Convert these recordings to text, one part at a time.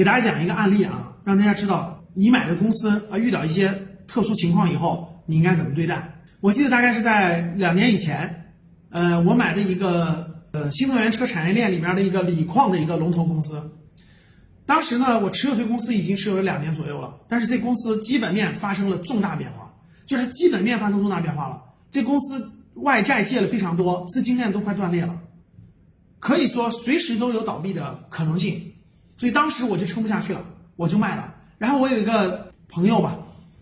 给大家讲一个案例啊，让大家知道你买的公司啊遇到一些特殊情况以后，你应该怎么对待。我记得大概是在两年以前，呃，我买的一个呃新能源车产业链里面的一个锂矿的一个龙头公司。当时呢，我持有这公司已经持有了两年左右了，但是这公司基本面发生了重大变化，就是基本面发生重大变化了。这公司外债借了非常多，资金链都快断裂了，可以说随时都有倒闭的可能性。所以当时我就撑不下去了，我就卖了。然后我有一个朋友吧，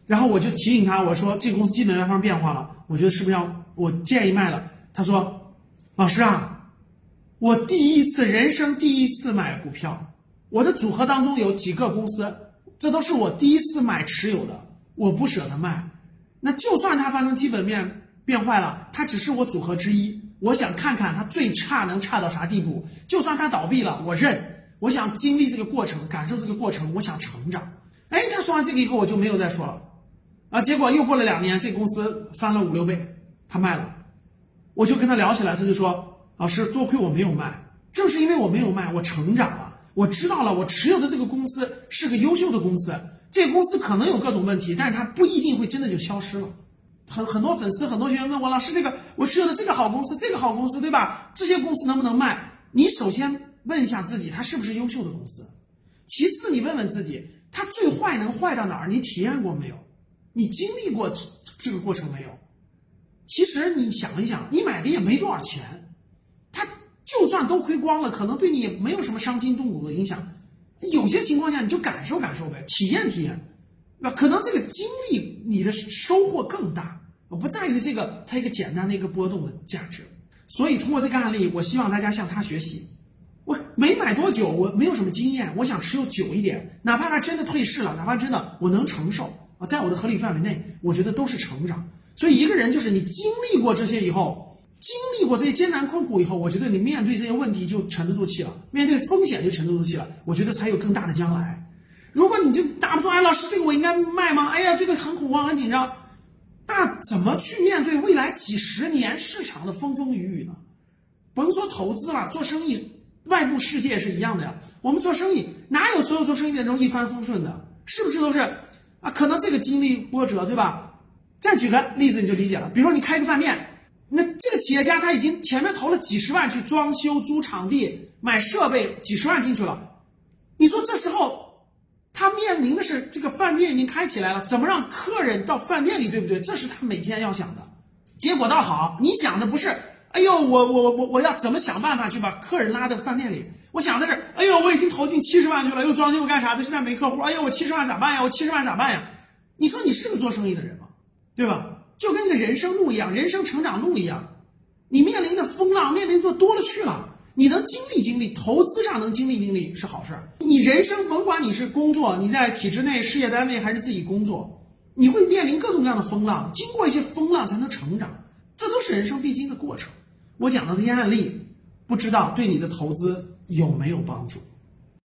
然后我就提醒他，我说这个公司基本面发生变化了，我觉得是不是要我建议卖了？他说：“老师啊，我第一次人生第一次买股票，我的组合当中有几个公司，这都是我第一次买持有的，我不舍得卖。那就算它发生基本面变坏了，它只是我组合之一，我想看看它最差能差到啥地步。就算它倒闭了，我认。”我想经历这个过程，感受这个过程，我想成长。哎，他说完这个以后，我就没有再说了。啊，结果又过了两年，这公司翻了五六倍，他卖了。我就跟他聊起来，他就说：“老师，多亏我没有卖，正是因为我没有卖，我成长了。我知道了，我持有的这个公司是个优秀的公司。这个公司可能有各种问题，但是它不一定会真的就消失了。很很多粉丝、很多学员问我，老师，这个我持有的这个好公司，这个好公司，对吧？这些公司能不能卖？你首先。”问一下自己，它是不是优秀的公司？其次，你问问自己，它最坏能坏到哪儿？你体验过没有？你经历过这个过程没有？其实你想一想，你买的也没多少钱，它就算都亏光了，可能对你也没有什么伤筋动骨的影响。有些情况下，你就感受感受呗，体验体验，那可能这个经历你的收获更大，不在于这个它一个简单的一个波动的价值。所以通过这个案例，我希望大家向他学习。我没买多久，我没有什么经验，我想持有久一点，哪怕它真的退市了，哪怕真的我能承受啊，在我的合理范围内，我觉得都是成长。所以一个人就是你经历过这些以后，经历过这些艰难困苦以后，我觉得你面对这些问题就沉得住气了，面对风险就沉得住气了，我觉得才有更大的将来。如果你就打不住，哎，老师，这个我应该卖吗？哎呀，这个很恐慌，很紧张，那怎么去面对未来几十年市场的风风雨雨呢？甭说投资了，做生意。外部世界是一样的呀，我们做生意哪有所有做生意的人一帆风顺的？是不是都是啊？可能这个经历波折，对吧？再举个例子你就理解了，比如说你开个饭店，那这个企业家他已经前面投了几十万去装修、租场地、买设备，几十万进去了。你说这时候他面临的是这个饭店已经开起来了，怎么让客人到饭店里，对不对？这是他每天要想的。结果倒好，你想的不是。哎呦，我我我我要怎么想办法去把客人拉到饭店里？我想的是，哎呦，我已经投进七十万去了，又装修又干啥的，现在没客户。哎呦，我七十万咋办呀？我七十万咋办呀？你说你是个做生意的人吗？对吧？就跟一个人生路一样，人生成长路一样，你面临的风浪，面临的多了去了。你能经历经历，投资上能经历经历是好事儿。你人生甭管你是工作，你在体制内事业单位还是自己工作，你会面临各种各样的风浪，经过一些风浪才能成长，这都是人生必经的过程。我讲的这些案例，不知道对你的投资有没有帮助？